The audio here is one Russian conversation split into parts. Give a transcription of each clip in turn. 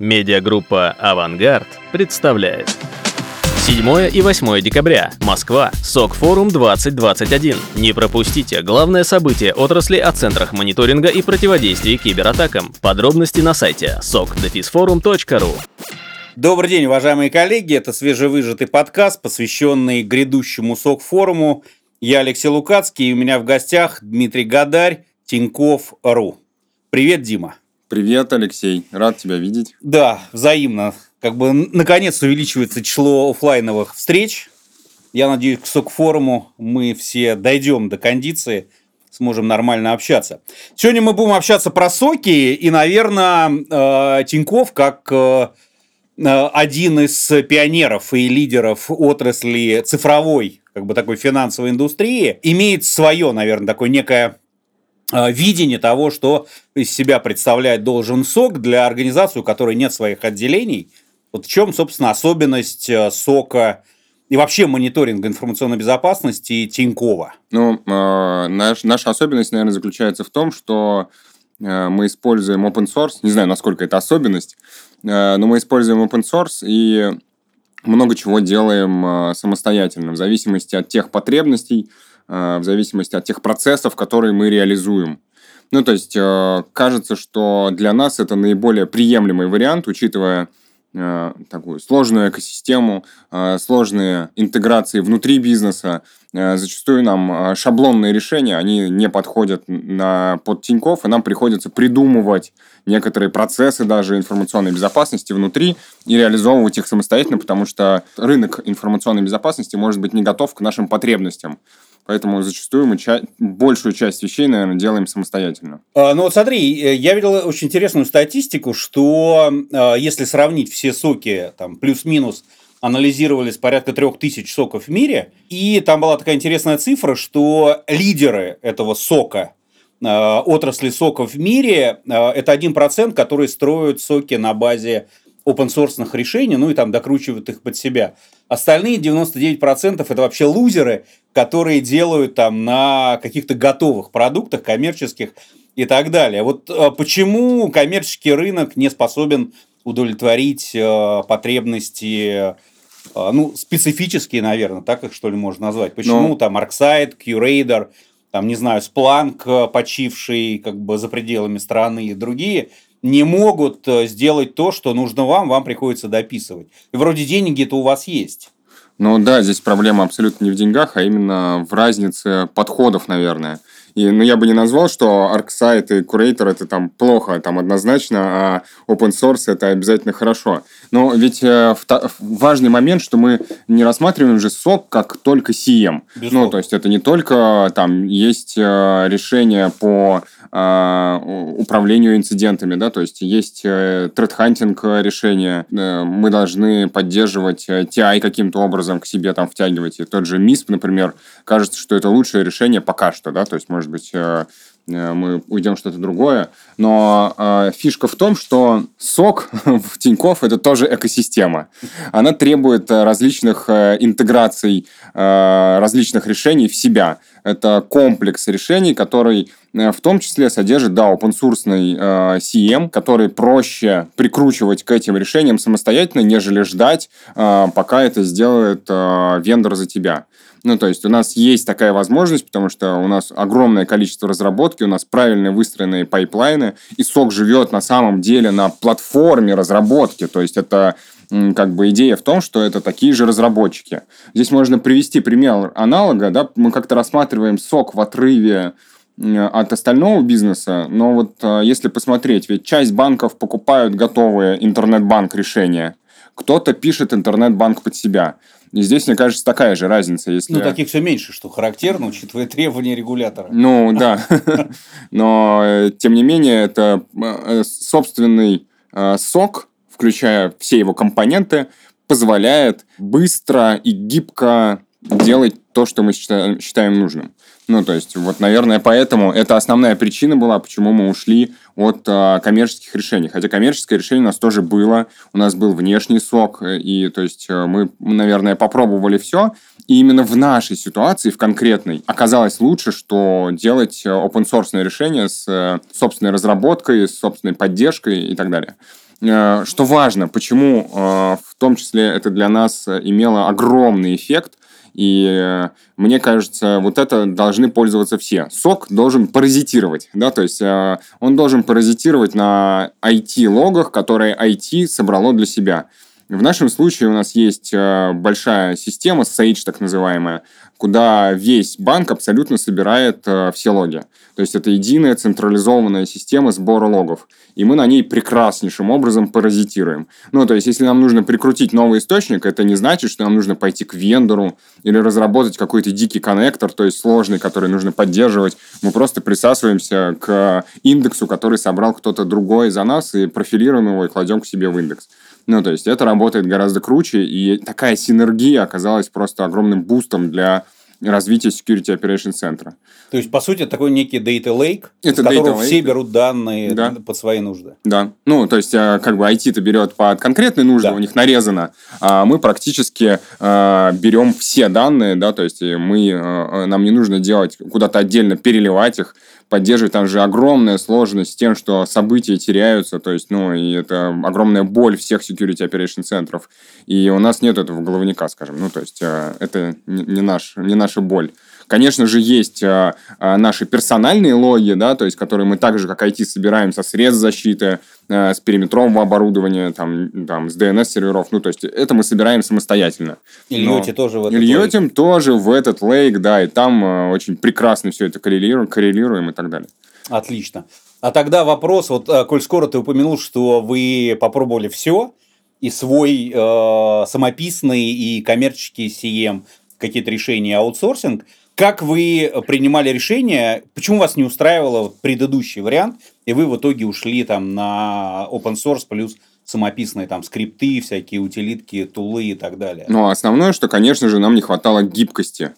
Медиагруппа «Авангард» представляет. 7 и 8 декабря. Москва. СОК-форум 2021. Не пропустите главное событие отрасли о центрах мониторинга и противодействия кибератакам. Подробности на сайте sokdefisforum.ru Добрый день, уважаемые коллеги. Это свежевыжатый подкаст, посвященный грядущему СОК-форуму. Я Алексей Лукацкий, и у меня в гостях Дмитрий Гадарь, Тиньков.ру. Привет, Дима. Привет, Алексей. Рад тебя видеть. Да, взаимно. Как бы наконец увеличивается число офлайновых встреч. Я надеюсь, к СОК-форуму мы все дойдем до кондиции, сможем нормально общаться. Сегодня мы будем общаться про соки, и, наверное, э, Тиньков, как э, один из пионеров и лидеров отрасли цифровой, как бы такой финансовой индустрии, имеет свое, наверное, такое некое Э, видение того, что из себя представляет должен СОК для организации, у которой нет своих отделений. Вот в чем, собственно, особенность э, СОКа и вообще мониторинга информационной безопасности Тинькова? Ну, э, наш, наша особенность, наверное, заключается в том, что э, мы используем open source. Не знаю, насколько это особенность, э, но мы используем open source и много чего делаем э, самостоятельно, в зависимости от тех потребностей, Э, в зависимости от тех процессов, которые мы реализуем. Ну, то есть, э, кажется, что для нас это наиболее приемлемый вариант, учитывая э, такую сложную экосистему, сложные интеграции внутри бизнеса. Зачастую нам шаблонные решения, они не подходят на, под Тинькофф, и нам приходится придумывать некоторые процессы даже информационной безопасности внутри и реализовывать их самостоятельно, потому что рынок информационной безопасности может быть не готов к нашим потребностям. Поэтому зачастую мы ча- большую часть вещей, наверное, делаем самостоятельно. А, ну вот смотри, э, я видел очень интересную статистику, что а, если сравнить все соки, там, плюс-минус, анализировались порядка трех тысяч соков в мире, и там была такая интересная цифра, что лидеры этого сока, а, отрасли соков в мире, это один процент, который строят соки на базе open source решений, ну и там докручивают их под себя. Остальные 99% это вообще лузеры, которые делают там на каких-то готовых продуктах коммерческих и так далее. Вот э, почему коммерческий рынок не способен удовлетворить э, потребности э, ну, специфические, наверное, так их что ли можно назвать. Почему ну, там ArcSight, QRadar, там, не знаю, Splunk, почивший как бы за пределами страны и другие – не могут э, сделать то, что нужно вам, вам приходится дописывать. И вроде деньги-то у вас есть. Ну да, здесь проблема абсолютно не в деньгах, а именно в разнице подходов, наверное. И, ну, я бы не назвал, что ArcSight и Curator это там плохо, там однозначно, а open source это обязательно хорошо. Но ведь э, важный момент, что мы не рассматриваем же сок как только CM. Безусловно. Ну, то есть это не только там есть э, решение по э, управлению инцидентами, да, то есть есть э, решение, э, мы должны поддерживать э, TI каким-то образом к себе там втягивать. И тот же MISP, например, кажется, что это лучшее решение пока что, да, то есть, может быть, э, э мы уйдем что-то другое. Но э, фишка в том, что сок в Тинькофф это тоже экосистема. Она требует э, различных интеграций, э, различных решений в себя. Это комплекс решений, который в том числе содержит, да, open-source э, CM, который проще прикручивать к этим решениям самостоятельно, нежели ждать, э, пока это сделает э, вендор за тебя. Ну, то есть у нас есть такая возможность, потому что у нас огромное количество разработки, у нас правильно выстроенные пайплайны, и SOC живет на самом деле на платформе разработки. То есть это как бы идея в том, что это такие же разработчики. Здесь можно привести пример аналога, да, мы как-то рассматриваем SOC в отрыве от остального бизнеса, но вот а, если посмотреть, ведь часть банков покупают готовые интернет-банк решения, кто-то пишет интернет-банк под себя. И здесь, мне кажется, такая же разница. Если... Ну, таких все меньше, что характерно, учитывая требования регулятора. Ну, да. Но, э, тем не менее, это э, собственный э, сок, включая все его компоненты, позволяет быстро и гибко делать то, что мы считаем нужным. Ну, то есть, вот, наверное, поэтому это основная причина была, почему мы ушли от а, коммерческих решений. Хотя коммерческое решение у нас тоже было, у нас был внешний сок, и, то есть, э, мы, наверное, попробовали все, и именно в нашей ситуации, в конкретной, оказалось лучше, что делать open-source решение с э, собственной разработкой, с собственной поддержкой и так далее. э, что важно, почему э, в том числе это для нас имело огромный эффект, и мне кажется, вот это должны пользоваться все. Сок должен паразитировать, да, то есть он должен паразитировать на IT-логах, которые IT собрало для себя. В нашем случае у нас есть большая система, Sage так называемая, куда весь банк абсолютно собирает э, все логи. То есть это единая централизованная система сбора логов. И мы на ней прекраснейшим образом паразитируем. Ну, то есть если нам нужно прикрутить новый источник, это не значит, что нам нужно пойти к вендору или разработать какой-то дикий коннектор, то есть сложный, который нужно поддерживать. Мы просто присасываемся к индексу, который собрал кто-то другой за нас, и профилируем его и кладем к себе в индекс. Ну, то есть это работает гораздо круче, и такая синергия оказалась просто огромным бустом для развития Security Operations центра. То есть, по сути, такой некий data lake, это из которого lake. все берут данные да. под свои нужды. Да. Ну, то есть, э, как бы IT-то берет под конкретные нужды, да. у них нарезано, а мы практически э, берем все данные, да, то есть, мы, э, нам не нужно делать, куда-то отдельно переливать их, поддерживать. Там же огромная сложность с тем, что события теряются, то есть, ну, и это огромная боль всех security operation центров. И у нас нет этого головника, скажем. Ну, то есть, э, это не, наш, не наша боль. Конечно же, есть э, э, наши персональные логи, да, то есть, которые мы так же, как IT, собираем со средств защиты, э, с периметрового оборудования, там, там, с DNS-серверов. Ну, то есть, это мы собираем самостоятельно. И льете тоже в этот Льете лейк. тоже в этот лейк, да, и там э, очень прекрасно все это коррелируем, коррелируем и так далее. Отлично. А тогда вопрос, вот, э, коль скоро ты упомянул, что вы попробовали все, и свой э, самописный и коммерческий CM, какие-то решения аутсорсинг – как вы принимали решение, почему вас не устраивало предыдущий вариант, и вы в итоге ушли там на open source плюс самописные там скрипты, всякие утилитки, тулы и так далее? Ну, основное, что, конечно же, нам не хватало гибкости.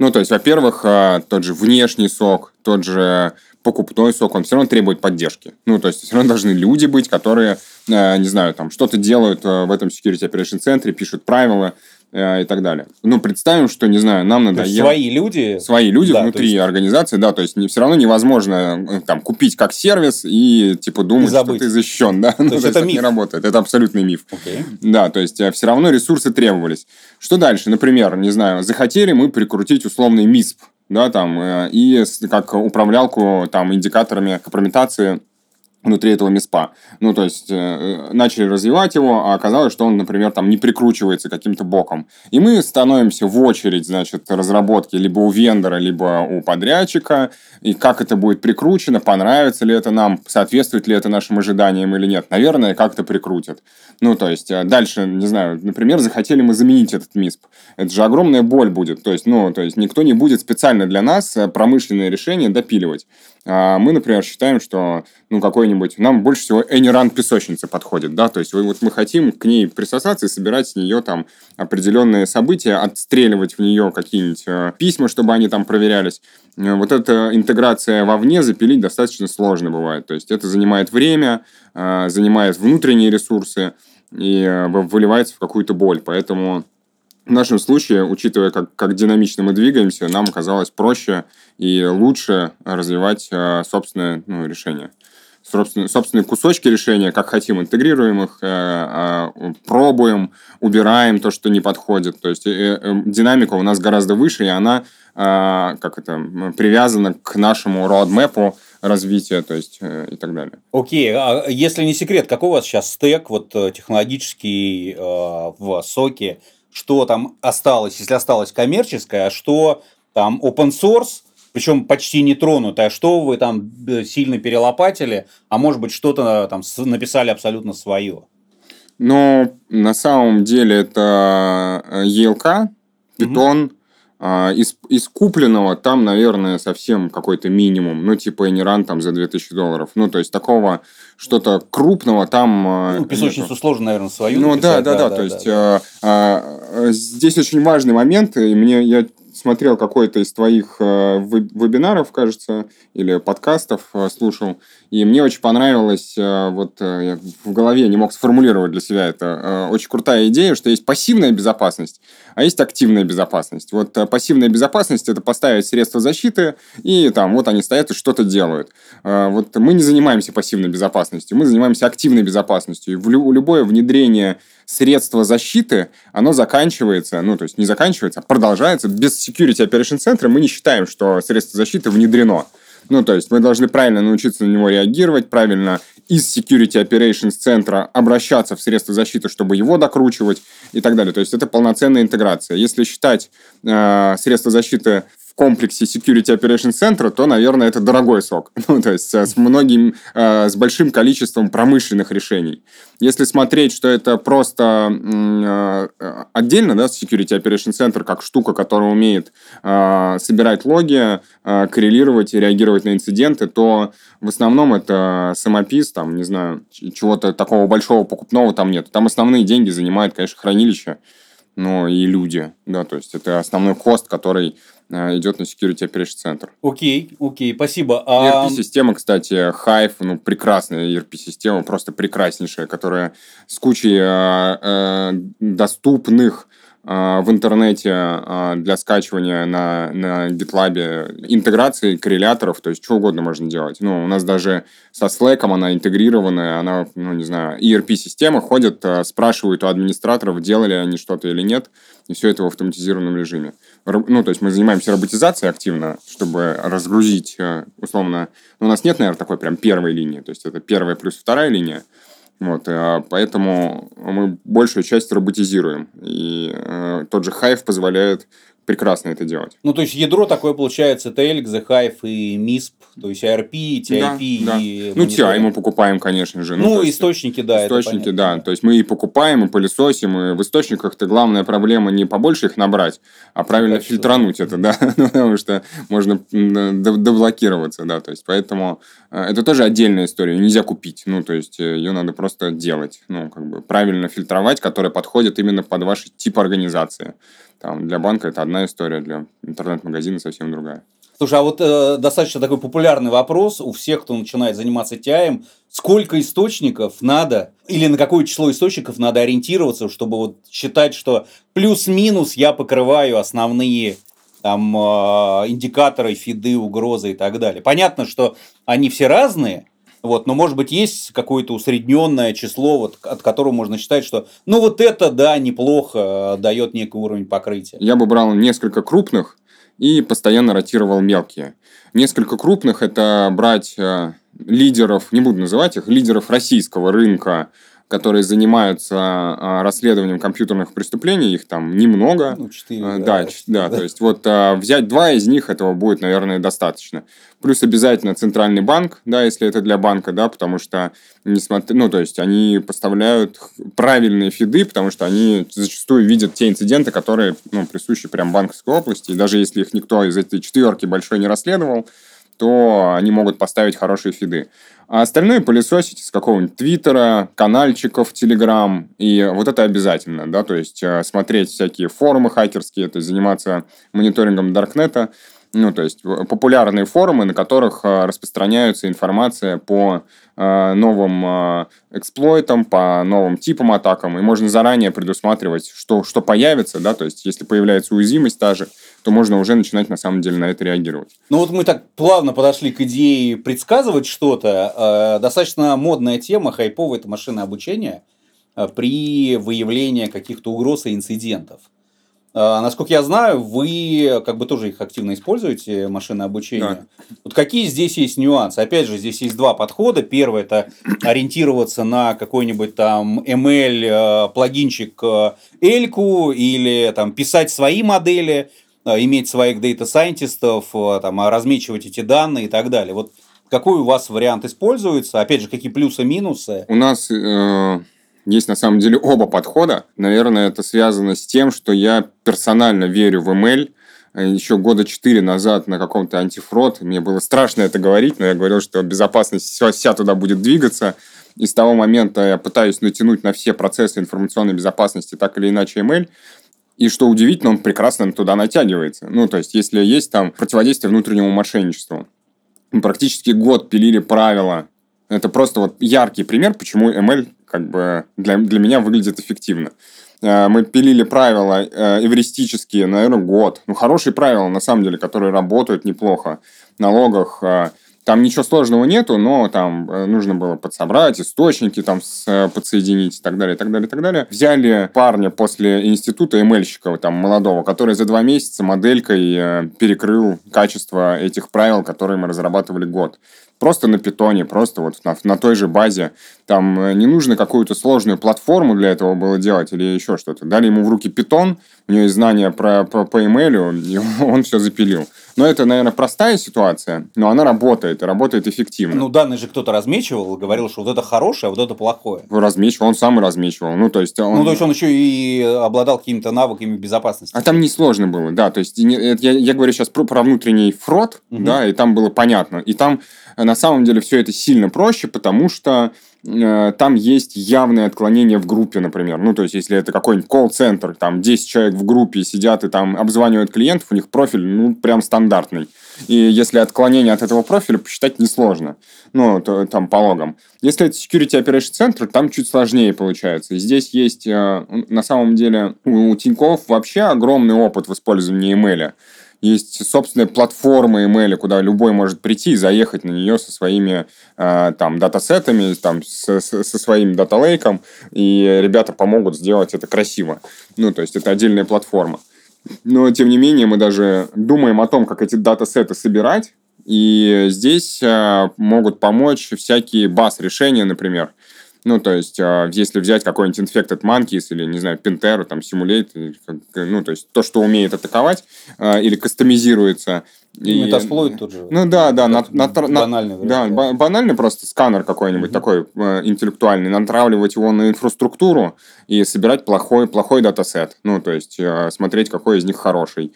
Ну, то есть, во-первых, а, тот же внешний сок, тот же покупной сок, он все равно требует поддержки. Ну, то есть, все равно должны люди быть, которые, а, не знаю, там, что-то делают а, в этом Security Operation центре, пишут правила, Э, и так далее. Ну, представим, что, не знаю, нам надо... Свои люди? Свои люди да, внутри есть... организации, да, то есть не, все равно невозможно э, там купить как сервис и, типа, думать, что ты защищен, да? То, ну, есть, то есть это миф? не работает, это абсолютный миф. Okay. Да, то есть э, все равно ресурсы требовались. Что дальше? Например, не знаю, захотели мы прикрутить условный МИСП, да, там, и как управлялку там индикаторами компрометации внутри этого МИСПа. Ну, то есть, э, начали развивать его, а оказалось, что он, например, там не прикручивается каким-то боком. И мы становимся в очередь, значит, разработки либо у вендора, либо у подрядчика, и как это будет прикручено, понравится ли это нам, соответствует ли это нашим ожиданиям или нет. Наверное, как-то прикрутят. Ну, то есть, э, дальше, не знаю, например, захотели мы заменить этот МИСП. Это же огромная боль будет. То есть, ну, то есть, никто не будет специально для нас э, промышленное решение допиливать. А мы, например, считаем, что ну, какой-нибудь... Нам больше всего Эниран песочница подходит, да, то есть вот мы хотим к ней присосаться и собирать с нее там определенные события, отстреливать в нее какие-нибудь э, письма, чтобы они там проверялись. Э, вот эта интеграция вовне запилить достаточно сложно бывает. То есть это занимает время, э, занимает внутренние ресурсы и выливается в какую-то боль. Поэтому в нашем случае, учитывая, как, как динамично мы двигаемся, нам казалось проще и лучше развивать э, собственное ну, решение. Собственные, собственные кусочки решения, как хотим, интегрируем их, э, э, пробуем, убираем то, что не подходит. То есть э, э, динамика у нас гораздо выше, и она э, как это, привязана к нашему роадмэпу развития, то есть э, и так далее. Окей, okay. а если не секрет, какой у вас сейчас стек вот э, технологический э, в соке что там осталось, если осталось коммерческое, а что там open source, причем почти не тронутое, а что вы там э, сильно перелопатили, а может быть что-то там написали абсолютно свое. Но на самом деле это ELK, Python, угу. А, из, из купленного там, наверное, совсем какой-то минимум. Ну, типа Эниран там за 2000 долларов. Ну, то есть такого что-то крупного там... А, ну, песочницу нету. сложно, наверное, свою Ну, написать, да, да, да, да. То да, есть да. А, а, здесь очень важный момент, и мне я смотрел какой-то из твоих э, вебинаров, кажется, или подкастов э, слушал, и мне очень понравилось, э, вот я в голове не мог сформулировать для себя это, очень крутая идея, что есть пассивная безопасность, а есть активная безопасность. Вот пассивная безопасность – это поставить средства защиты, и там вот они стоят и что-то делают. Вот мы не занимаемся пассивной безопасностью, мы занимаемся активной безопасностью. И любое внедрение средства защиты, оно заканчивается, ну, то есть не заканчивается, а продолжается. Без Security Operation Center мы не считаем, что средство защиты внедрено. Ну, то есть мы должны правильно научиться на него реагировать, правильно из Security Operations центра обращаться в средства защиты, чтобы его докручивать и так далее. То есть это полноценная интеграция. Если считать э, средства защиты комплексе Security Operation Center, то, наверное, это дорогой сок. Ну, то есть с многим, э, с большим количеством промышленных решений. Если смотреть, что это просто э, отдельно, да, Security Operation Center, как штука, которая умеет э, собирать логи, коррелировать и реагировать на инциденты, то в основном это самопис, там, не знаю, чего-то такого большого покупного там нет. Там основные деньги занимает, конечно, хранилище, но и люди, да, то есть это основной кост, который Э, идет на Security Operation Center. Окей, окей, спасибо. А... ERP-система, кстати, Hive, ну, прекрасная ERP-система, просто прекраснейшая, которая с кучей э, э, доступных в интернете а, для скачивания на, на GitLab интеграции корреляторов, то есть что угодно можно делать. Ну, у нас даже со Slack она интегрированная, она, ну, не знаю, ERP-система ходит, а, спрашивают у администраторов, делали они что-то или нет, и все это в автоматизированном режиме. Ну, то есть мы занимаемся роботизацией активно, чтобы разгрузить, условно... Ну, у нас нет, наверное, такой прям первой линии, то есть это первая плюс вторая линия, вот, а поэтому мы большую часть роботизируем. И э, тот же Hive позволяет прекрасно это делать. Ну, то есть ядро такое получается, Elk, The Hive и MISP, то есть IRP, TIP да, и... Да. Ну, TI мы покупаем, конечно же. Ну, ну источники, да. Источники, да. То есть мы и покупаем, и пылесосим, и в источниках-то главная проблема не побольше их набрать, а правильно так фильтрануть это, да, ну, потому что можно доблокироваться, да, то есть поэтому э, это тоже отдельная история, нельзя купить, ну, то есть э, ее надо просто делать, ну, как бы правильно фильтровать, которая подходит именно под ваш тип организации. Там, для банка это одна история, для интернет-магазина совсем другая. Слушай, а вот э, достаточно такой популярный вопрос у всех, кто начинает заниматься TI, сколько источников надо или на какое число источников надо ориентироваться, чтобы вот считать, что плюс-минус я покрываю основные там э, индикаторы, фиды, угрозы и так далее. Понятно, что они все разные, вот, но, может быть, есть какое-то усредненное число, вот, от которого можно считать, что ну вот это, да, неплохо, э, дает некий уровень покрытия. Я бы брал несколько крупных и постоянно ротировал мелкие. Несколько крупных – это брать э, лидеров, не буду называть их, лидеров российского рынка, которые занимаются а, расследованием компьютерных преступлений, их там немного. Ну, четыре, а, да, да, да, да, то есть вот а, взять два из них, этого будет, наверное, достаточно. Плюс обязательно центральный банк, да, если это для банка, да, потому что, несмотря, ну, то есть они поставляют правильные фиды, потому что они зачастую видят те инциденты, которые, ну, присущи прям банковской области, и даже если их никто из этой четверки большой не расследовал, то они могут поставить хорошие фиды. А остальное пылесосить с какого-нибудь Твиттера, канальчиков, Телеграм. И вот это обязательно, да, то есть э, смотреть всякие форумы хакерские, то есть заниматься мониторингом Даркнета. Ну, то есть популярные форумы, на которых э, распространяется информация по э, новым э, эксплойтам, по новым типам атакам, и можно заранее предусматривать, что, что появится, да, то есть если появляется уязвимость та же, то можно уже начинать на самом деле на это реагировать. Ну вот мы так плавно подошли к идее предсказывать что-то. Достаточно модная тема, хайповая, это машинное обучение при выявлении каких-то угроз и инцидентов. А, насколько я знаю, вы как бы тоже их активно используете, машинное обучение. Да. Вот какие здесь есть нюансы? Опять же, здесь есть два подхода. Первый – это ориентироваться на какой-нибудь там ML э, плагинчик э, Эльку или там писать свои модели, э, иметь своих дата-сайентистов, там, размечивать эти данные и так далее. Вот какой у вас вариант используется? Опять же, какие плюсы минусы? У нас э, есть на самом деле оба подхода. Наверное, это связано с тем, что я персонально верю в ML. Еще года четыре назад на каком-то антифрод, мне было страшно это говорить, но я говорил, что безопасность вся, туда будет двигаться. И с того момента я пытаюсь натянуть на все процессы информационной безопасности так или иначе ML. И что удивительно, он прекрасно туда натягивается. Ну, то есть, если есть там противодействие внутреннему мошенничеству. Мы практически год пилили правила. Это просто вот яркий пример, почему ML как бы для, для меня выглядит эффективно. Э, мы пилили правила э, эвристические, наверное, год. Ну, хорошие правила, на самом деле, которые работают неплохо. В налогах э, там ничего сложного нету, но там нужно было подсобрать источники, там с, подсоединить и так далее, и так далее, и так далее. Взяли парня после института ML-щика, там, молодого, который за два месяца моделькой перекрыл качество этих правил, которые мы разрабатывали год. Просто на питоне, просто вот на, на той же базе. Там не нужно какую-то сложную платформу для этого было делать или еще что-то. Дали ему в руки питон, у него есть знания про, про, по email, и он все запилил. Но это, наверное, простая ситуация, но она работает, и работает эффективно. Ну, данные же кто-то размечивал говорил, что вот это хорошее, а вот это плохое. Размечивал, он сам и размечивал. Ну, то есть он... Ну, то есть он еще и обладал какими-то навыками безопасности. А там не сложно было, да. То есть я, я говорю сейчас про, про внутренний фрод, угу. да, и там было понятно. И там на самом деле все это сильно проще, потому что Э, там есть явные отклонения в группе, например. Ну, то есть, если это какой-нибудь колл-центр, там 10 человек в группе сидят и там обзванивают клиентов, у них профиль, ну, прям стандартный. И если отклонение от этого профиля посчитать несложно, ну, то, там по логам. Если это Security Operation Center, там чуть сложнее получается. здесь есть, э, на самом деле, у Тинькофф вообще огромный опыт в использовании email. Есть собственная платформа email, куда любой может прийти и заехать на нее со своими э, там датасетами, там, со, со своим даталейком, и ребята помогут сделать это красиво. Ну, то есть это отдельная платформа. Но, тем не менее, мы даже думаем о том, как эти датасеты собирать, и здесь э, могут помочь всякие баз-решения, например. Ну, то есть, а, если взять какой-нибудь Infected Monkeys или, не знаю, Pintero, там, Simulate, ну, то есть, то, что умеет атаковать а, или кастомизируется. И, Metasploit тут же. Ну, да, да. На, на, банальный. Да, да, банальный просто сканер какой-нибудь mm-hmm. такой э, интеллектуальный, натравливать его на инфраструктуру и собирать плохой, плохой датасет. Ну, то есть, э, смотреть, какой из них хороший.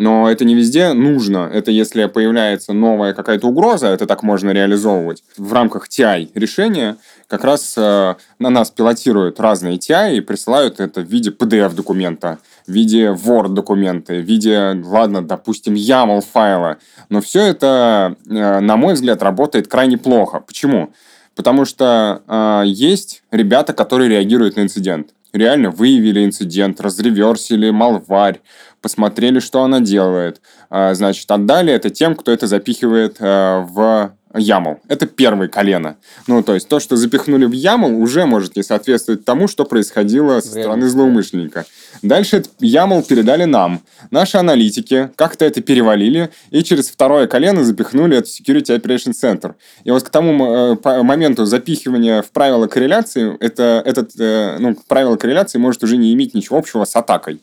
Но это не везде нужно. Это если появляется новая какая-то угроза, это так можно реализовывать. В рамках TI решения как раз э, на нас пилотируют разные TI и присылают это в виде PDF-документа, в виде Word-документа, в виде, ладно, допустим, YAML файла. Но все это, э, на мой взгляд, работает крайне плохо. Почему? Потому что э, есть ребята, которые реагируют на инцидент. Реально выявили инцидент, разреверсили малварь, посмотрели, что она делает. Э, значит, отдали это тем, кто это запихивает э, в YAML. Это первое колено. Ну, то есть то, что запихнули в YAML, уже может не соответствовать тому, что происходило со стороны злоумышленника. Дальше этот YAML передали нам. Наши аналитики как-то это перевалили и через второе колено запихнули это в Security Operation Center. И вот к тому э, моменту запихивания в правила корреляции, это, этот, э, ну, правило корреляции может уже не иметь ничего общего с атакой.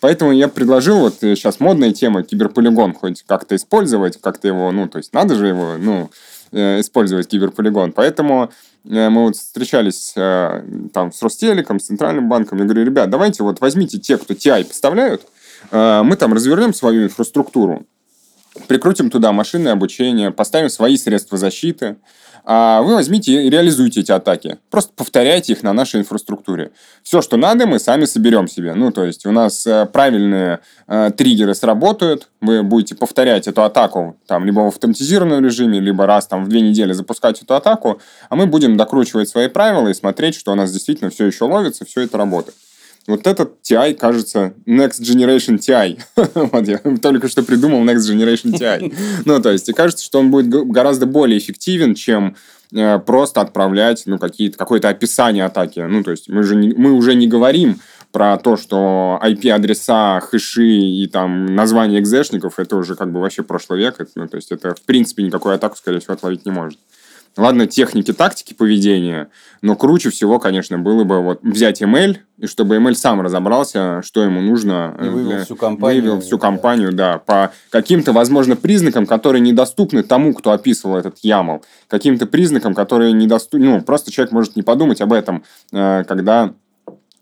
Поэтому я предложил, вот сейчас э, модная тема, киберполигон хоть как-то использовать, как-то его, ну, то есть надо же его, ну, Э, использовать киберполигон. Поэтому э, мы вот встречались там с Ростелеком, с Центральным банком. Я говорю, ребят, давайте вот возьмите те, кто TI поставляют, мы там развернем свою инфраструктуру, прикрутим туда машинное обучение, поставим свои средства защиты, а вы возьмите и реализуйте эти атаки. Просто повторяйте их на нашей инфраструктуре. Все, что надо, мы сами соберем себе. Ну, то есть у нас э, правильные э, триггеры сработают, вы будете повторять эту атаку там, либо в автоматизированном режиме, либо раз там, в две недели запускать эту атаку, а мы будем докручивать свои правила и смотреть, что у нас действительно все еще ловится, все это работает. Вот этот TI кажется Next Generation TI. вот я только что придумал Next Generation TI. ну, то есть, и кажется, что он будет гораздо более эффективен, чем э, просто отправлять ну, какие-то, какое-то описание атаки. Ну, то есть, мы, же не, мы уже не говорим про то, что IP-адреса, хэши и там название экзешников, это уже как бы вообще прошлый век. Это, ну, то есть, это в принципе никакую атаку, скорее всего, отловить не может. Ладно, техники, тактики поведения, но круче всего, конечно, было бы вот взять ML, и чтобы ML сам разобрался, что ему нужно. И вывел для... всю компанию. Вывел всю компанию, да, по каким-то, возможно, признакам, которые недоступны тому, кто описывал этот YAML. Каким-то признакам, которые недоступны... Ну, просто человек может не подумать об этом, э, когда Э,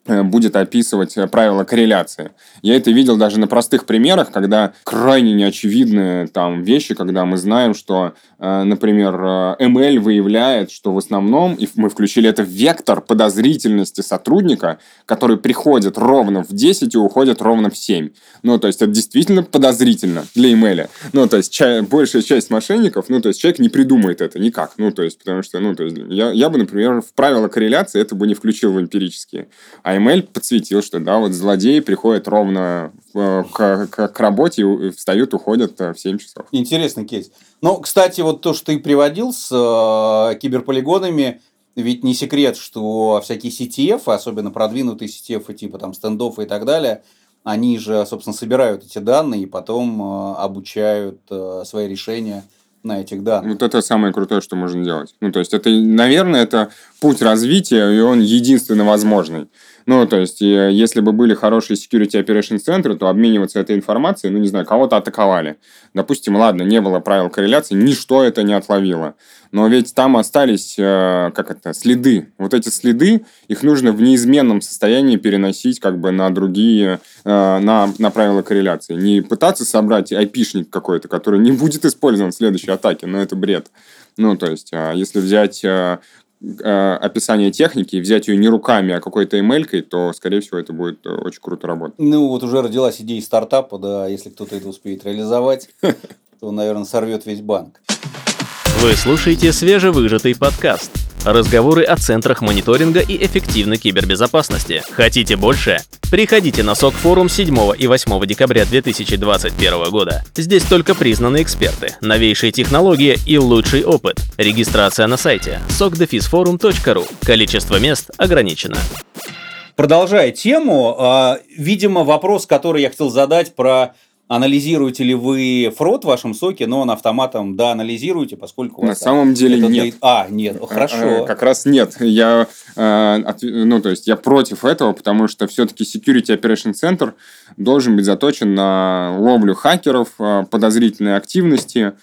будет описывать э, правила корреляции. Я это видел даже на простых примерах, когда крайне неочевидные там вещи, когда мы знаем, что, э, например, ML выявляет, что в основном, и мы включили это в вектор подозрительности сотрудника, который приходит ровно в 10 и уходит ровно в 7. Ну, то есть, это действительно подозрительно для ML. Ну, то есть, ча- большая часть мошенников, ну, то есть, человек не придумает это никак. Ну, то есть, потому что, ну, то есть, я, я бы, например, в правила корреляции это бы не включил в эмпирические. А ML подсветил, что да, вот злодеи приходят ровно э, к, к, к работе встают, уходят э, в 7 часов. Интересный кейс. Ну, кстати, вот то, что ты приводил с э, киберполигонами, ведь не секрет, что всякие CTF, особенно продвинутые CTF, типа там стендов и так далее, они же, собственно, собирают эти данные и потом э, обучают э, свои решения на этих данных. Вот это самое крутое, что можно делать. Ну, то есть, это, наверное, это путь развития, и он единственно возможный. Ну, то есть, если бы были хорошие security operation центры, то обмениваться этой информацией, ну, не знаю, кого-то атаковали. Допустим, ладно, не было правил корреляции, ничто это не отловило. Но ведь там остались, э, как это, следы. Вот эти следы, их нужно в неизменном состоянии переносить как бы на другие, э, на, на правила корреляции. Не пытаться собрать айпишник какой-то, который не будет использован в следующей атаке, но это бред. Ну, то есть, если взять э, описание техники и взять ее не руками, а какой-то эмелькой, то, скорее всего, это будет э, очень круто работать. Ну, вот уже родилась идея стартапа, да, если кто-то это успеет реализовать, то, наверное, сорвет весь банк. Вы слушаете свежевыжатый подкаст. Разговоры о центрах мониторинга и эффективной кибербезопасности. Хотите больше? Приходите на СОК форум 7 и 8 декабря 2021 года. Здесь только признанные эксперты, новейшие технологии и лучший опыт. Регистрация на сайте sokdefisforum.ru. Количество мест ограничено. Продолжая тему, а, видимо, вопрос, который я хотел задать про Анализируете ли вы фрод в вашем соке, но он автоматом, да, анализируете, поскольку... На самом деле нет. А, нет, хорошо. А, как раз нет. Я, э, ну, то есть, я против этого, потому что все-таки Security Operation Center должен быть заточен на ловлю хакеров, подозрительной активности,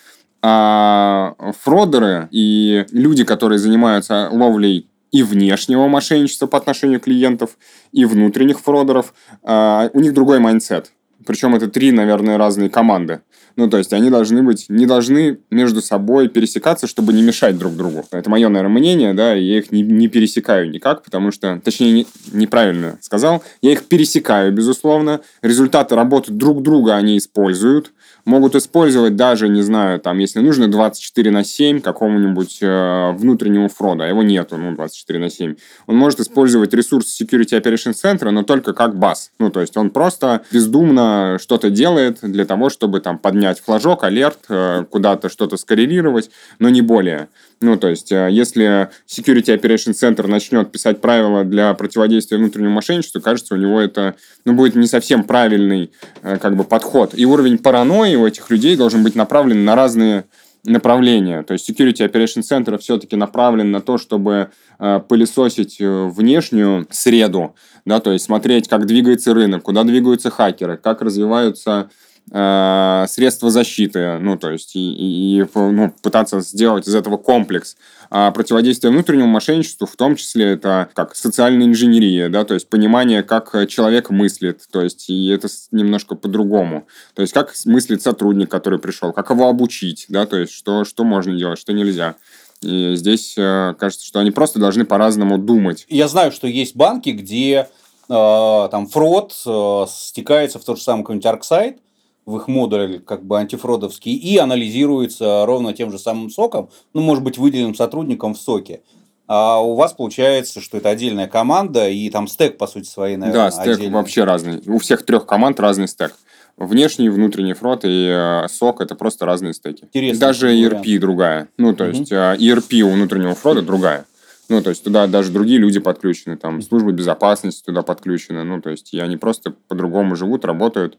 а фродеры и люди, которые занимаются ловлей и внешнего мошенничества по отношению клиентов, и внутренних фродеров, у них другой mindset. Причем это три, наверное, разные команды. Ну, то есть они должны быть, не должны между собой пересекаться, чтобы не мешать друг другу. Это мое, наверное, мнение, да, я их не, не пересекаю никак, потому что, точнее, не, неправильно сказал, я их пересекаю, безусловно. Результаты работы друг друга они используют могут использовать даже, не знаю, там, если нужно 24 на 7 какому-нибудь э, внутреннему фроду, а его нету, ну, 24 на 7. Он может использовать ресурс Security Operation Center, но только как бас. Ну, то есть он просто бездумно что-то делает для того, чтобы там поднять флажок, алерт, э, куда-то что-то скоррелировать, но не более. Ну, то есть, э, если Security Operation Center начнет писать правила для противодействия внутреннему мошенничеству, кажется, у него это ну, будет не совсем правильный э, как бы, подход. И уровень паранойи у этих людей должен быть направлен на разные направления. То есть Security Operation Center все-таки направлен на то, чтобы э, пылесосить внешнюю среду, да, то есть смотреть, как двигается рынок, куда двигаются хакеры, как развиваются э, средства защиты, ну, то есть, и, и ну, пытаться сделать из этого комплекс. А противодействие внутреннему мошенничеству, в том числе, это как социальная инженерия, да, то есть понимание, как человек мыслит, то есть, и это немножко по-другому. То есть, как мыслит сотрудник, который пришел, как его обучить, да, то есть, что, что можно делать, что нельзя. И здесь э, кажется, что они просто должны по-разному думать. Я знаю, что есть банки, где э, там фрод э, стекается в тот же самый какой-нибудь арксайт, в их модуль как бы антифродовский и анализируется ровно тем же самым соком, ну, может быть, выделенным сотрудником в соке. А у вас получается, что это отдельная команда, и там стек, по сути, своей, наверное, Да, стек отдельный. вообще разный. У всех трех команд разный стек. Внешний, внутренний фрот и э, сок это просто разные стеки. Интересно. Даже ERP вариант. другая. Ну, то угу. есть э, ERP у внутреннего фрота другая. Ну, то есть туда даже другие люди подключены, там службы безопасности туда подключены. Ну, то есть и они просто по-другому живут, работают.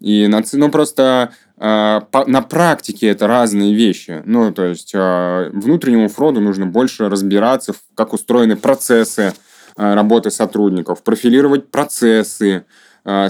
И на, ну, просто по, на практике это разные вещи. Ну, то есть э, внутреннему фроду нужно больше разбираться, как устроены процессы э, работы сотрудников, профилировать процессы,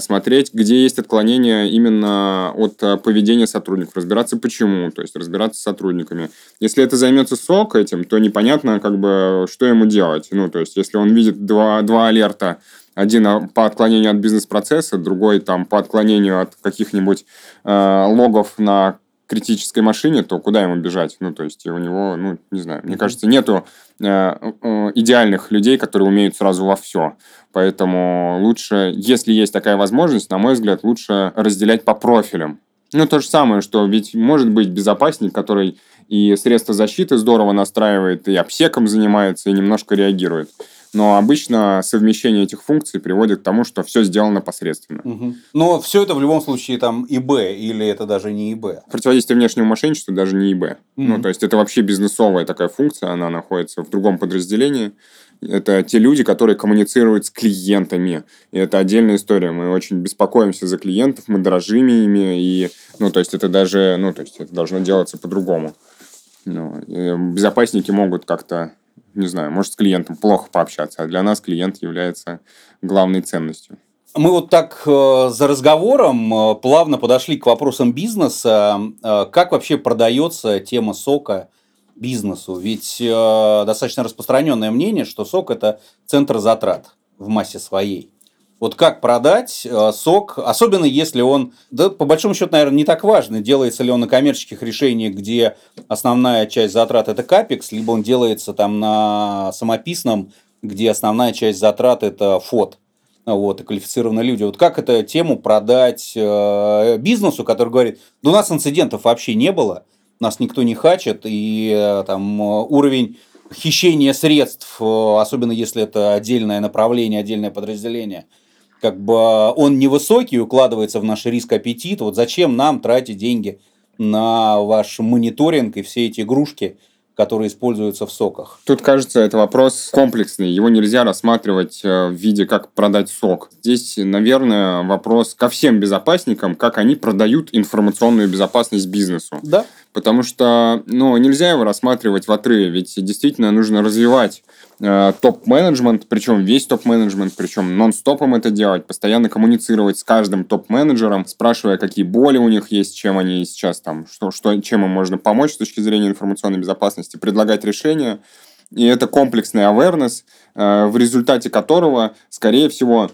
смотреть, где есть отклонения именно от поведения сотрудников, разбираться почему, то есть разбираться с сотрудниками. Если это займется СОК этим, то непонятно, как бы, что ему делать. Ну, то есть, если он видит два, два алерта Один по отклонению от бизнес-процесса, другой там по отклонению от каких-нибудь э, логов на критической машине, то куда ему бежать? Ну, то есть у него, ну, не знаю, мне кажется, нету э, э, идеальных людей, которые умеют сразу во все. Поэтому лучше, если есть такая возможность, на мой взгляд, лучше разделять по профилям. Ну, то же самое, что ведь может быть безопасник, который и средства защиты здорово настраивает, и обсеком занимается, и немножко реагирует. Но обычно совмещение этих функций приводит к тому, что все сделано посредственно. Угу. Но все это в любом случае там ИБ, или это даже не ИБ? Противодействие внешнему мошенничеству даже не ИБ. Угу. Ну, то есть это вообще бизнесовая такая функция, она находится в другом подразделении. Это те люди, которые коммуницируют с клиентами. И это отдельная история. Мы очень беспокоимся за клиентов, мы дорожим ими. И, ну, то есть это даже, ну, то есть это должно делаться по-другому. Ну, безопасники могут как-то, не знаю, может, с клиентом плохо пообщаться, а для нас клиент является главной ценностью. Мы вот так э, за разговором э, плавно подошли к вопросам бизнеса. Э, как вообще продается тема сока бизнесу. Ведь э, достаточно распространенное мнение, что сок это центр затрат в массе своей. Вот как продать э, сок, особенно если он, да, по большому счету, наверное, не так важно, делается ли он на коммерческих решениях, где основная часть затрат это капекс, либо он делается там на самописном, где основная часть затрат это фот вот, и квалифицированные люди. Вот как эту тему продать э, бизнесу, который говорит, да у нас инцидентов вообще не было, нас никто не хачит, и э, там уровень хищения средств, особенно если это отдельное направление, отдельное подразделение, как бы он невысокий, укладывается в наш риск аппетит. Вот зачем нам тратить деньги на ваш мониторинг и все эти игрушки – которые используются в соках? Тут, кажется, это вопрос комплексный. Его нельзя рассматривать э, в виде, как продать сок. Здесь, наверное, вопрос ко всем безопасникам, как они продают информационную безопасность бизнесу. Да. Потому что ну, нельзя его рассматривать в отрыве, ведь действительно нужно развивать Э, топ-менеджмент, причем весь топ-менеджмент, причем нон-стопом это делать, постоянно коммуницировать с каждым топ-менеджером, спрашивая, какие боли у них есть, чем они сейчас там, что, что, чем им можно помочь с точки зрения информационной безопасности, предлагать решения. И это комплексный awareness, э, в результате которого, скорее всего,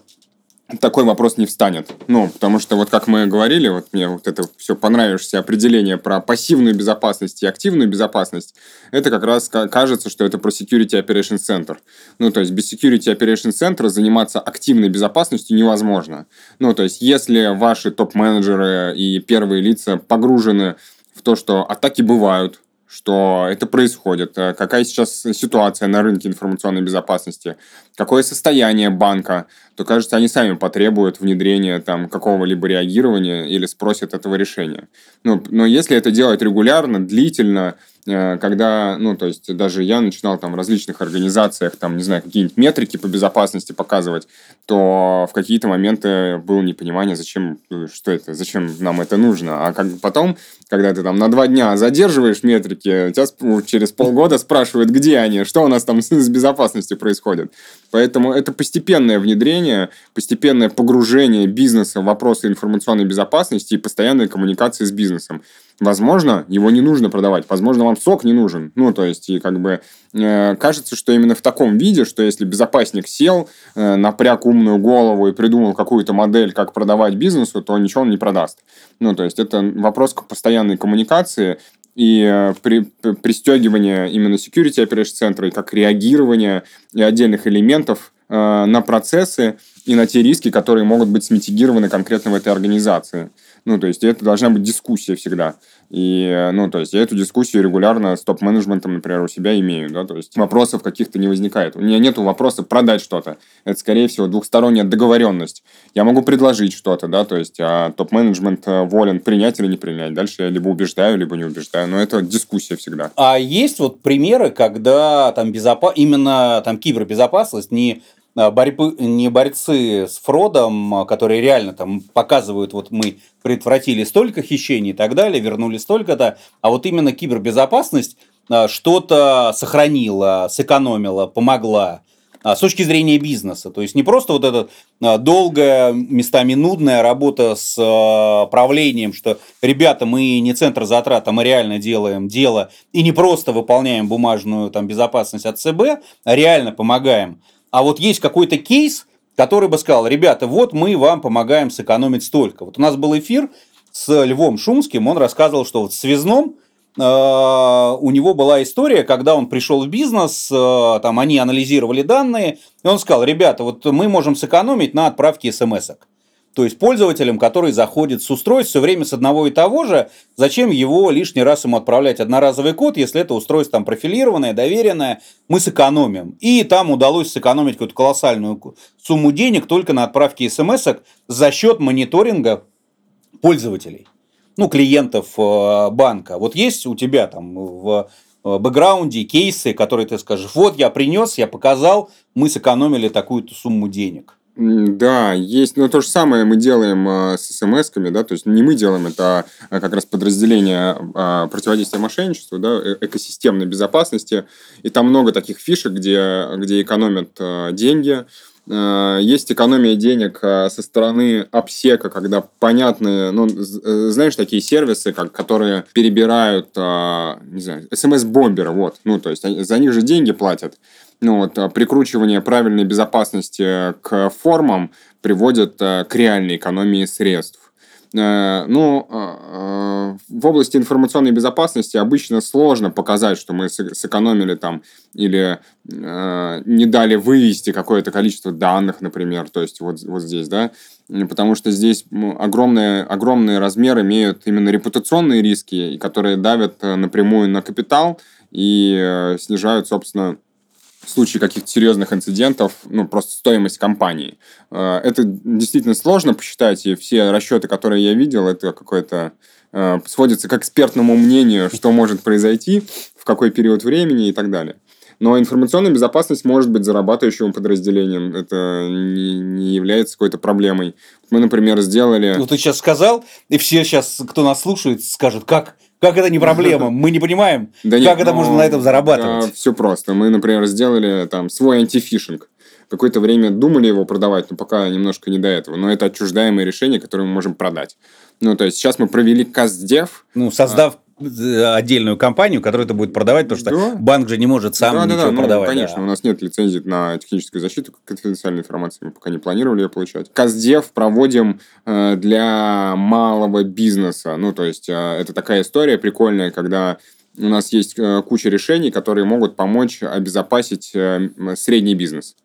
такой вопрос не встанет. Ну, потому что вот как мы говорили, вот мне вот это все понравившееся определение про пассивную безопасность и активную безопасность, это как раз кажется, что это про Security Operations Center. Ну, то есть без Security Operations Center заниматься активной безопасностью невозможно. Ну, то есть если ваши топ-менеджеры и первые лица погружены в то, что атаки бывают, что это происходит, э, какая сейчас ситуация на рынке информационной безопасности, какое состояние банка, то, кажется, они сами потребуют внедрения там какого-либо реагирования или спросят этого решения. Ну, но если это делать регулярно, длительно, когда, ну, то есть даже я начинал там в различных организациях, там, не знаю, какие-нибудь метрики по безопасности показывать, то в какие-то моменты было непонимание, зачем, э, что это, зачем нам это нужно. А как потом, когда ты там на два дня задерживаешь метрики, тебя через полгода спрашивают, где они, что у нас там с безопасностью происходит. Поэтому это постепенное внедрение, постепенное погружение бизнеса в вопросы информационной безопасности и постоянной коммуникации с бизнесом. Возможно, его не нужно продавать, возможно, вам сок не нужен. Ну, то есть, и как бы э, кажется, что именно в таком виде, что если безопасник сел, э, напряг умную голову и придумал какую-то модель, как продавать бизнесу, то ничего он не продаст. Ну, то есть, это вопрос постоянной коммуникации и э, при, пристегивание именно security operation центра, и как реагирование и отдельных элементов э, на процессы и на те риски, которые могут быть смитигированы конкретно в этой организации. Ну, то есть, это должна быть дискуссия всегда. И, э, ну, то есть, я эту дискуссию регулярно с топ-менеджментом, например, у себя имею, да, то есть, вопросов каких-то не возникает. У меня нету вопроса продать что-то. Это, скорее всего, двухсторонняя договоренность. Я могу предложить что-то, да, то есть, а топ-менеджмент э, волен принять или не принять. Дальше я либо убеждаю, либо не убеждаю, но это дискуссия всегда. А есть вот примеры, когда там безопа... именно там кибербезопасность не борьбы, не борцы с фродом, а, которые реально там показывают, вот мы предотвратили столько хищений и так далее, вернули столько-то, а вот именно кибербезопасность а, что-то сохранила, сэкономила, помогла с точки зрения бизнеса. То есть не просто вот эта долгая, местами нудная работа с правлением, что, ребята, мы не центр затрат, а мы реально делаем дело и не просто выполняем бумажную там, безопасность от ЦБ, а реально помогаем а вот есть какой-то кейс, который бы сказал, ребята, вот мы вам помогаем сэкономить столько. Вот у нас был эфир с Львом Шумским, он рассказывал, что вот в связном э, у него была история, когда он пришел в бизнес, э, там они анализировали данные, и он сказал, ребята, вот мы можем сэкономить на отправке смс-ок. То есть пользователям, который заходит с устройств все время с одного и того же, зачем его лишний раз ему отправлять одноразовый код, если это устройство там профилированное, доверенное, мы сэкономим. И там удалось сэкономить какую-то колоссальную сумму денег только на отправке смс за счет мониторинга пользователей, ну, клиентов э, банка. Вот есть у тебя там в э, бэкграунде кейсы, которые ты скажешь, вот я принес, я показал, мы сэкономили такую-то сумму денег. Да, есть, но то же самое мы делаем э, с смс-ками, да, то есть не мы делаем, это а, как раз подразделение э, противодействия мошенничеству, да, э, экосистемной безопасности, и там много таких фишек, где, где экономят э, деньги, э, есть экономия денег э, со стороны обсека, когда понятные, ну, знаешь, такие сервисы, как, которые перебирают, не знаю, смс-бомберы, вот, ну, то есть за них же деньги платят ну, вот, а, прикручивание правильной безопасности к формам приводит э, к реальной экономии средств. Э, ну, а, в области информационной безопасности обычно сложно показать, что мы сэкономили там или э, не дали вывести какое-то количество данных, например, то есть вот, вот здесь, да, потому что здесь огромные, огромные размеры имеют именно репутационные риски, которые давят напрямую на капитал и снижают, собственно, в случае каких-то серьезных инцидентов, ну, просто стоимость компании. Э, это действительно сложно посчитать, и все расчеты, которые я видел, это какое-то э, сводится к экспертному мнению, что может произойти, в какой период времени и так далее. Но информационная безопасность может быть зарабатывающим подразделением. Это не, не является какой-то проблемой. Мы, например, сделали... Ну, ты сейчас сказал, и все сейчас, кто нас слушает, скажут, как как это не проблема? Мы не понимаем, да нет, как это можно на этом зарабатывать. Все просто. Мы, например, сделали там свой антифишинг. Какое-то время думали его продавать, но пока немножко не до этого. Но это отчуждаемое решение, которое мы можем продать. Ну, то есть сейчас мы провели КАЗДЕВ. Ну, создав отдельную компанию, которая это будет продавать, потому что да. банк же не может сам да, ничего да, да. продавать. Ну, конечно, да. у нас нет лицензии на техническую защиту конфиденциальной информации, мы пока не планировали ее получать. Каздев проводим э, для малого бизнеса, ну, то есть э, это такая история прикольная, когда у нас есть э, куча решений, которые могут помочь обезопасить э, средний бизнес.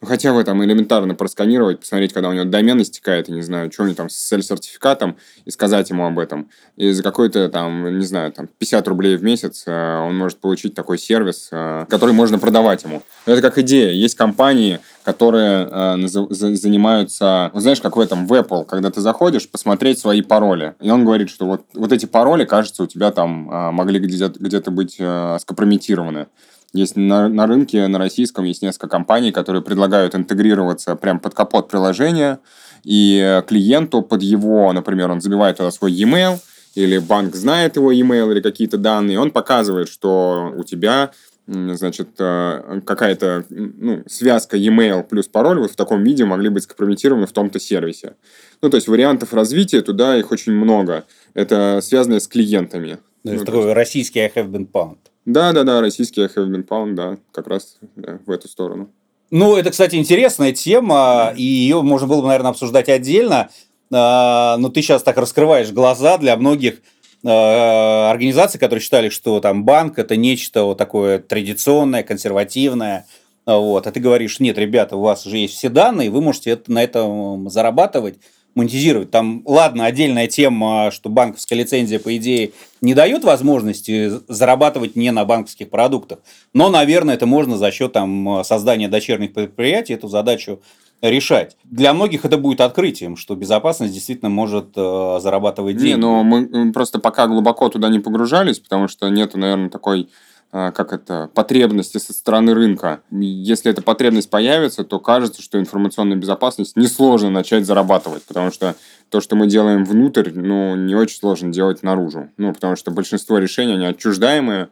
Ну, хотя бы там элементарно просканировать, посмотреть, когда у него домен истекает, я не знаю, что у него там с цель-сертификатом, и сказать ему об этом. И за какой-то там, не знаю, там 50 рублей в месяц э, он может получить такой сервис, э, который можно продавать ему. Это как идея. Есть компании, которые э, занимаются, ну, знаешь, как в этом, в Apple, когда ты заходишь, посмотреть свои пароли. И он говорит, что вот, вот эти пароли, кажется, у тебя там могли где-то где быть скомпрометированы. Есть на, на рынке, на российском, есть несколько компаний, которые предлагают интегрироваться прямо под капот приложения, и клиенту под его, например, он забивает туда свой e-mail, или банк знает его e-mail или какие-то данные, он показывает, что у тебя значит, э, какая-то ну, связка e-mail плюс пароль вот в таком виде могли быть скомпрометированы в том-то сервисе. Ну, то есть вариантов развития туда их очень много. Это связано с клиентами. То есть ну, такой российский I have been pound. Да, да, да, российский been found, да, как раз да, в эту сторону. Ну, это, кстати, интересная тема, и ее можно было бы, наверное, обсуждать отдельно. А, но ты сейчас так раскрываешь глаза для многих а, организаций, которые считали, что там банк это нечто вот такое традиционное, консервативное. Вот. А ты говоришь, нет, ребята, у вас уже есть все данные, вы можете это, на этом монетизировать монетизировать. Там, ладно, отдельная тема, что банковская лицензия, по идее, не дает возможности зарабатывать не на банковских продуктах. Но, наверное, это можно за счет там, создания дочерних предприятий эту задачу решать. Для многих это будет открытием, что безопасность действительно может э, зарабатывать деньги. Не, но мы просто пока глубоко туда не погружались, потому что нету, наверное, такой как это, потребности со стороны рынка. Если эта потребность появится, то кажется, что информационная безопасность несложно начать зарабатывать, потому что то, что мы делаем внутрь, ну, не очень сложно делать наружу. Ну, потому что большинство решений, они отчуждаемые,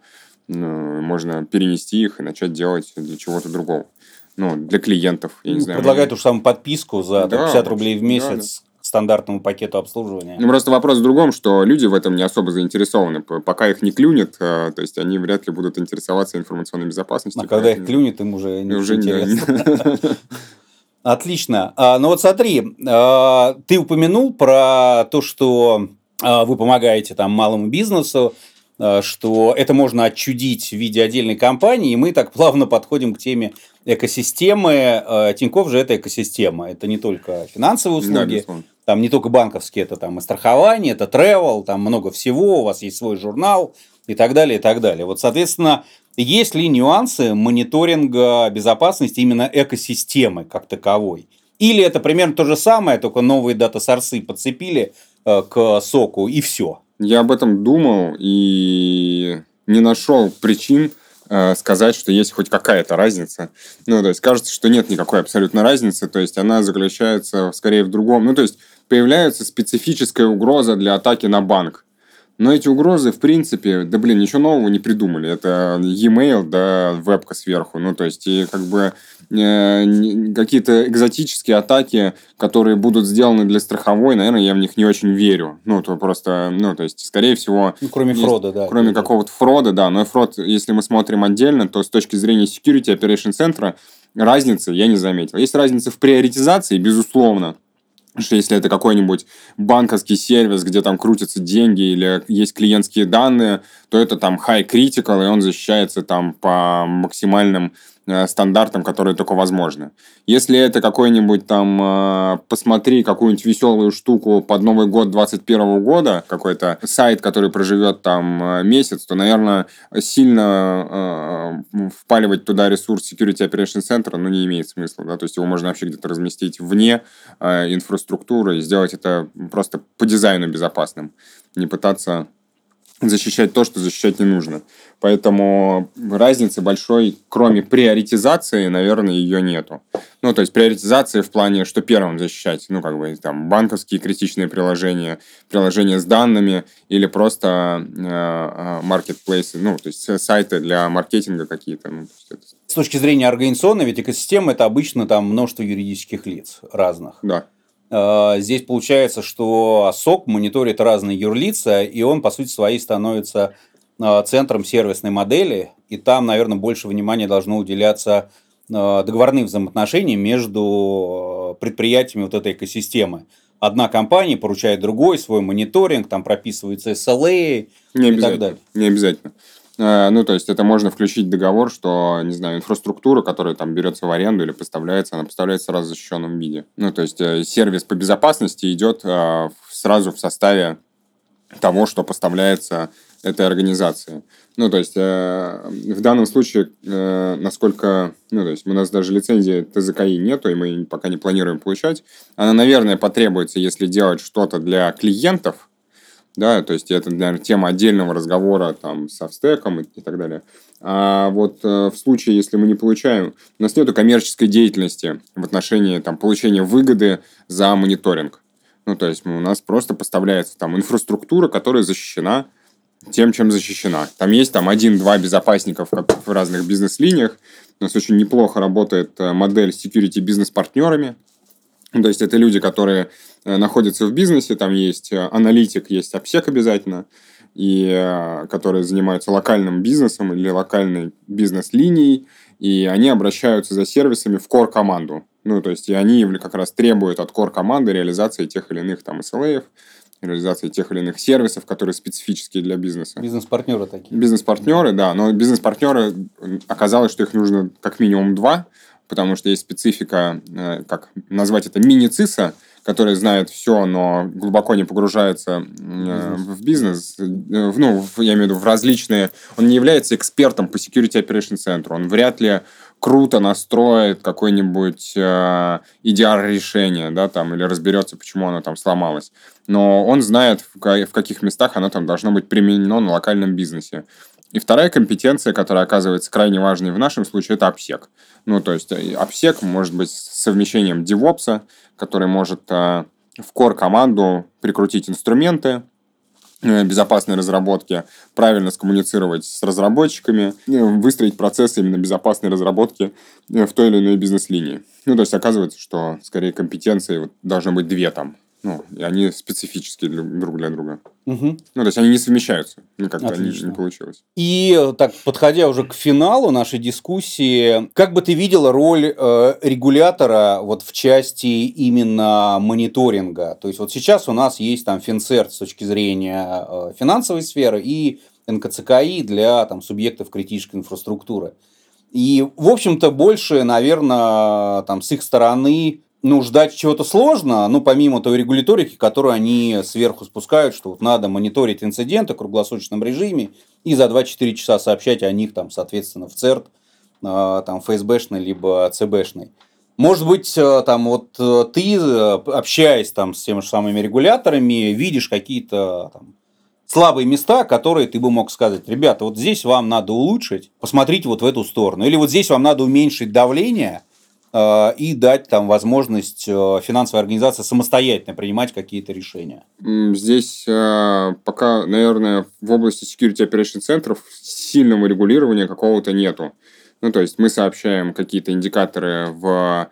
ну, можно перенести их и начать делать для чего-то другого. Ну, для клиентов, я не ну, знаю. Предлагают уж саму подписку за да, 50 рублей в месяц. Да, да стандартному пакету обслуживания. Ну, просто вопрос в другом, что люди в этом не особо заинтересованы. Пока их не клюнет, э, то есть они вряд ли будут интересоваться информационной безопасностью. А когда их клюнет, им уже не уже интересно. Отлично. А, ну вот смотри, а, ты упомянул про то, что а, вы помогаете там малому бизнесу, что это можно отчудить в виде отдельной компании, и мы так плавно подходим к теме экосистемы. Тиньков же это экосистема. Это не только финансовые услуги, да, там не только банковские, это там и страхование, это travel, там много всего, у вас есть свой журнал и так далее, и так далее. Вот, соответственно, есть ли нюансы мониторинга безопасности именно экосистемы как таковой? Или это примерно то же самое, только новые дата-сорсы подцепили э, к соку и все? Я об этом думал и не нашел причин э, сказать, что есть хоть какая-то разница. Ну, то есть, кажется, что нет никакой абсолютно разницы, то есть, она заключается скорее в другом. Ну, то есть, появляется специфическая угроза для атаки на банк. Но эти угрозы, в принципе, да блин, ничего нового не придумали. Это e-mail, да, вебка сверху. Ну, то есть, и как бы э, какие-то экзотические атаки, которые будут сделаны для страховой, наверное, я в них не очень верю. Ну, то просто, ну, то есть, скорее всего... Ну, кроме есть, фрода, да. Кроме какого-то фрода, да. Но фрод, если мы смотрим отдельно, то с точки зрения Security Operation Center разницы я не заметил. Есть разница в приоритизации, безусловно что если это какой-нибудь банковский сервис, где там крутятся деньги или есть клиентские данные, то это там high critical, и он защищается там по максимальным стандартам, которые только возможны. Если это какой-нибудь там, э, посмотри какую-нибудь веселую штуку под Новый год 21 года, какой-то сайт, который проживет там э, месяц, то, наверное, сильно впаливать туда ресурс Security Operation Center, ну, не имеет смысла, да, то есть его можно вообще где-то разместить вне инфраструктуры и сделать это просто по дизайну безопасным, не пытаться защищать то, что защищать не нужно. Поэтому разницы большой, кроме приоритизации, наверное, ее нету. Ну, то есть приоритизация в плане, что первым защищать, ну, как бы там банковские критичные приложения, приложения с данными или просто маркетплейсы, э, ну, то есть сайты для маркетинга какие-то. Ну, это... С точки зрения организационной, ведь экосистема это обычно там множество юридических лиц разных. Да. А, здесь получается, что СОК мониторит разные юрлица, и он, по сути своей, становится а, центром сервисной модели, и там, наверное, больше внимания должно уделяться а, договорным взаимоотношениям между предприятиями вот этой экосистемы. Одна компания поручает другой свой мониторинг, там прописываются SLA не и так далее. Не обязательно. Э, ну, то есть это можно включить договор, что, не знаю, инфраструктура, которая там берется в аренду или поставляется, она поставляется сразу в защищенном виде. Ну, то есть э, сервис по безопасности идет э, сразу в составе того, что поставляется этой организации. Ну, то есть, в данном случае, насколько, ну, то есть, у нас даже лицензии ТЗКИ нету, и мы пока не планируем получать. Она, наверное, потребуется, если делать что-то для клиентов, да, то есть это, наверное, тема отдельного разговора там с Австеком и, и так далее. А вот э, в случае, если мы не получаем, у нас нет коммерческой деятельности в отношении там, получения выгоды за мониторинг. Ну, то есть у нас просто поставляется там инфраструктура, которая защищена тем, чем защищена. Там есть там один-два безопасников как в разных бизнес-линиях. У нас очень неплохо работает э, модель security бизнес-партнерами. То есть это люди, которые находятся в бизнесе, там есть э, аналитик, есть обсек обязательно, и э, которые занимаются локальным бизнесом или локальной бизнес-линией, и они обращаются за сервисами в core-команду. Ну, то есть, и они как раз требуют от core-команды реализации тех или иных там SLA, реализации тех или иных сервисов, которые специфические для бизнеса. Бизнес-партнеры такие. Бизнес-партнеры, да. Но бизнес-партнеры, оказалось, что их нужно как минимум два, потому что есть специфика, как назвать это, мини-циса, который знает все, но глубоко не погружается э, в бизнес, э, в, ну, в, я имею в виду в различные... Он не является экспертом по Security Operation Center. Он вряд ли круто настроит какое-нибудь э, EDR-решение, да, там, или разберется, почему оно там сломалось. Но он знает, в, в каких местах оно там должно быть применено на локальном бизнесе. И вторая компетенция, которая оказывается крайне важной в нашем случае, это обсек. Ну, то есть э, обсек может быть совмещением DevOps, который может э, в core команду прикрутить инструменты, э, безопасной разработки, правильно скоммуницировать с разработчиками, выстроить процесс именно безопасной разработки в той или иной бизнес-линии. Ну, то есть оказывается, что скорее компетенции вот, должно быть две там Ну, и они специфические друг для друга. Угу. Ну, то есть они не совмещаются. Ну, как-то не, не получилось. И так, подходя уже к финалу нашей дискуссии, как бы ты видела роль э, регулятора вот в части именно мониторинга? То есть вот сейчас у нас есть там Финцерт с точки зрения э, финансовой сферы и НКЦКИ для там, субъектов критической инфраструктуры. И, в общем-то, больше, наверное, там, с их стороны ну, ждать чего-то сложно, ну, помимо той регуляторики, которую они сверху спускают, что вот надо мониторить инциденты в круглосуточном режиме и за 2-4 часа сообщать о них, там, соответственно, в ЦЕРТ, а, там, ФСБшный, либо ЦБшный. Может быть, э, там, вот э, ты, э, общаясь там с теми же самыми регуляторами, видишь какие-то там, слабые места, которые ты бы мог сказать, ребята, вот здесь вам надо улучшить, посмотрите вот в эту сторону. Или вот здесь вам надо уменьшить давление, и дать там возможность э, финансовой организации самостоятельно принимать какие-то решения? Здесь э, пока, наверное, в области security operation центров сильного регулирования какого-то нету. Ну, то есть мы сообщаем какие-то индикаторы в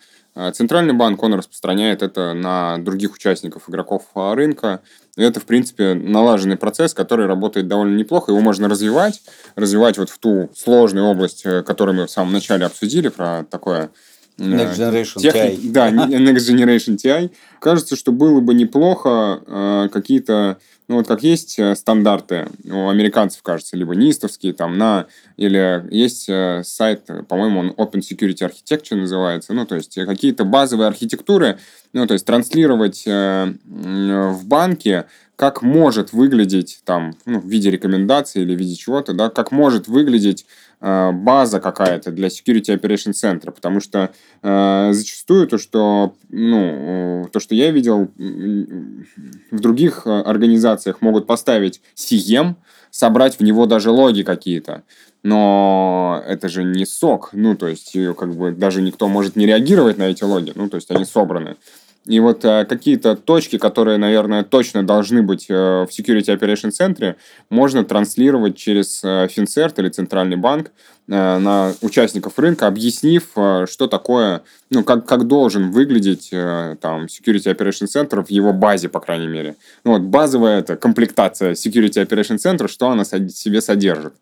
Центральный банк, он распространяет это на других участников, игроков рынка. И это, в принципе, налаженный процесс, который работает довольно неплохо. Его можно развивать, развивать вот в ту сложную область, которую мы в самом начале обсудили, про такое Next Generation TI. Да, Next Generation TI. Кажется, что было бы неплохо э, какие-то, ну вот как есть э, стандарты у американцев, кажется, либо нистовские там на, или есть э, сайт, по-моему, он Open Security Architecture называется, ну то есть какие-то базовые архитектуры, ну то есть транслировать э, в банке как может выглядеть там ну, в виде рекомендаций или в виде чего-то, да, как может выглядеть Э, база какая-то для Security Operation Center, потому что э, зачастую то, что, ну, то, что я видел в других э, организациях, могут поставить CM, собрать в него даже логи какие-то, но это же не сок, ну, то есть, как бы даже никто может не реагировать на эти логи, ну, то есть, они собраны. И вот э, какие-то точки, которые, наверное, точно должны быть э, в Security Operation Center, можно транслировать через э, Финцерт или Центральный банк э, на участников рынка, объяснив, э, что такое, ну, как, как должен выглядеть э, там Security Operation Center в его базе, по крайней мере. Ну, вот базовая это комплектация Security Operation Center, что она себе содержит.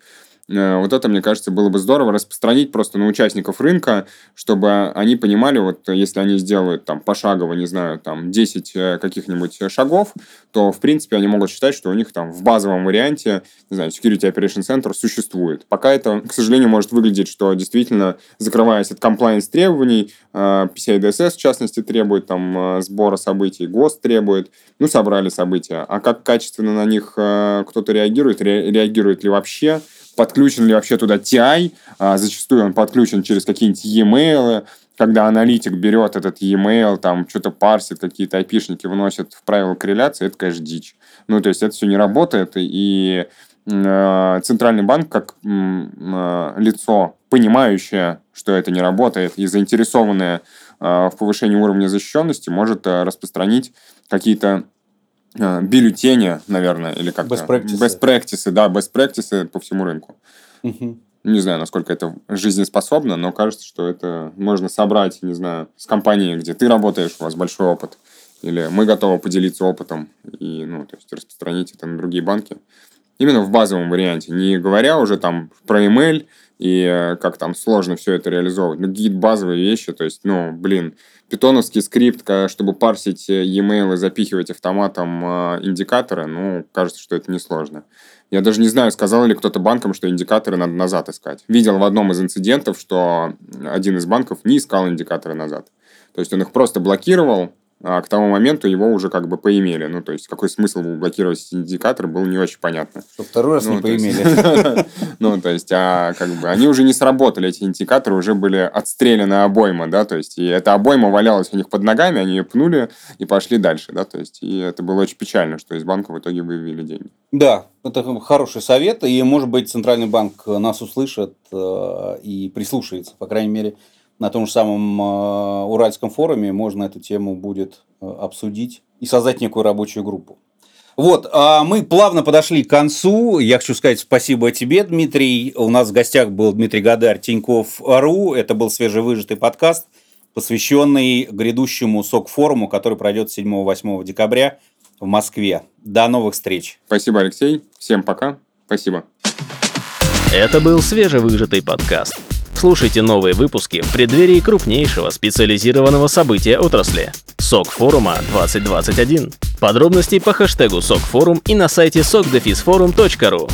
Э, вот это, мне кажется, было бы здорово распространить просто на участников рынка, чтобы они понимали, вот если они сделают там пошагово, не знаю, там 10 э, каких-нибудь шагов, то, в принципе, они могут считать, что у них там в базовом варианте, не знаю, Security Operation Center существует. Пока это, к сожалению, может выглядеть, что действительно, закрываясь от compliance требований, PCI DSS, в частности, требует там сбора событий, ГОСТ требует, ну, собрали события. А как качественно на них э, кто-то реагирует, реагирует ли вообще, подключен ли вообще туда TI, а зачастую он подключен через какие-нибудь e-mail, когда аналитик берет этот e-mail, там что-то парсит, какие-то айпишники выносит в правила корреляции, это, конечно, дичь. Ну, то есть это все не работает, и э, Центральный банк, как э, лицо, понимающее, что это не работает, и заинтересованное э, в повышении уровня защищенности, может распространить какие-то бюллетени, наверное, или как-то... Best practices. Best practices, да, best practices по всему рынку. Угу. Не знаю, насколько это жизнеспособно, но кажется, что это можно собрать, не знаю, с компанией, где ты работаешь, у вас большой опыт, или мы готовы поделиться опытом и, ну, то есть распространить это на другие банки. Именно в базовом варианте, не говоря уже там про email и э, как там сложно все это реализовывать. Ну, какие-то базовые вещи, то есть, ну, блин, питоновский скрипт, чтобы парсить э, e-mail и запихивать автоматом э, индикаторы, ну, кажется, что это несложно. Я даже не знаю, сказал ли кто-то банкам, что индикаторы надо назад искать. Видел в одном из инцидентов, что один из банков не искал индикаторы назад. То есть он их просто блокировал, а к тому моменту его уже как бы поимели. Ну, то есть, какой смысл блокировать индикатор, было не очень понятно. Что второй раз ну, не поимели. Ну, то есть, а как бы они уже не сработали, эти индикаторы уже были отстреляны обойма, да, то есть, и эта обойма валялась у них под ногами, они ее пнули и пошли дальше, да, то есть, и это было очень печально, что из банка в итоге вывели деньги. Да, это хороший совет, и, может быть, Центральный банк нас услышит э, и прислушается, по крайней мере, на том же самом э, Уральском форуме можно эту тему будет э, обсудить и создать некую рабочую группу. Вот, а мы плавно подошли к концу. Я хочу сказать спасибо тебе, Дмитрий. У нас в гостях был Дмитрий Гадарь, Тиньков Ру. Это был свежевыжатый подкаст. посвященный грядущему СОК-форуму, который пройдет 7-8 декабря в Москве. До новых встреч. Спасибо, Алексей. Всем пока. Спасибо. Это был свежевыжатый подкаст. Слушайте новые выпуски в преддверии крупнейшего специализированного события отрасли – СОК форума 2021. Подробности по хэштегу СОК форум и на сайте sokdefisforum.ru.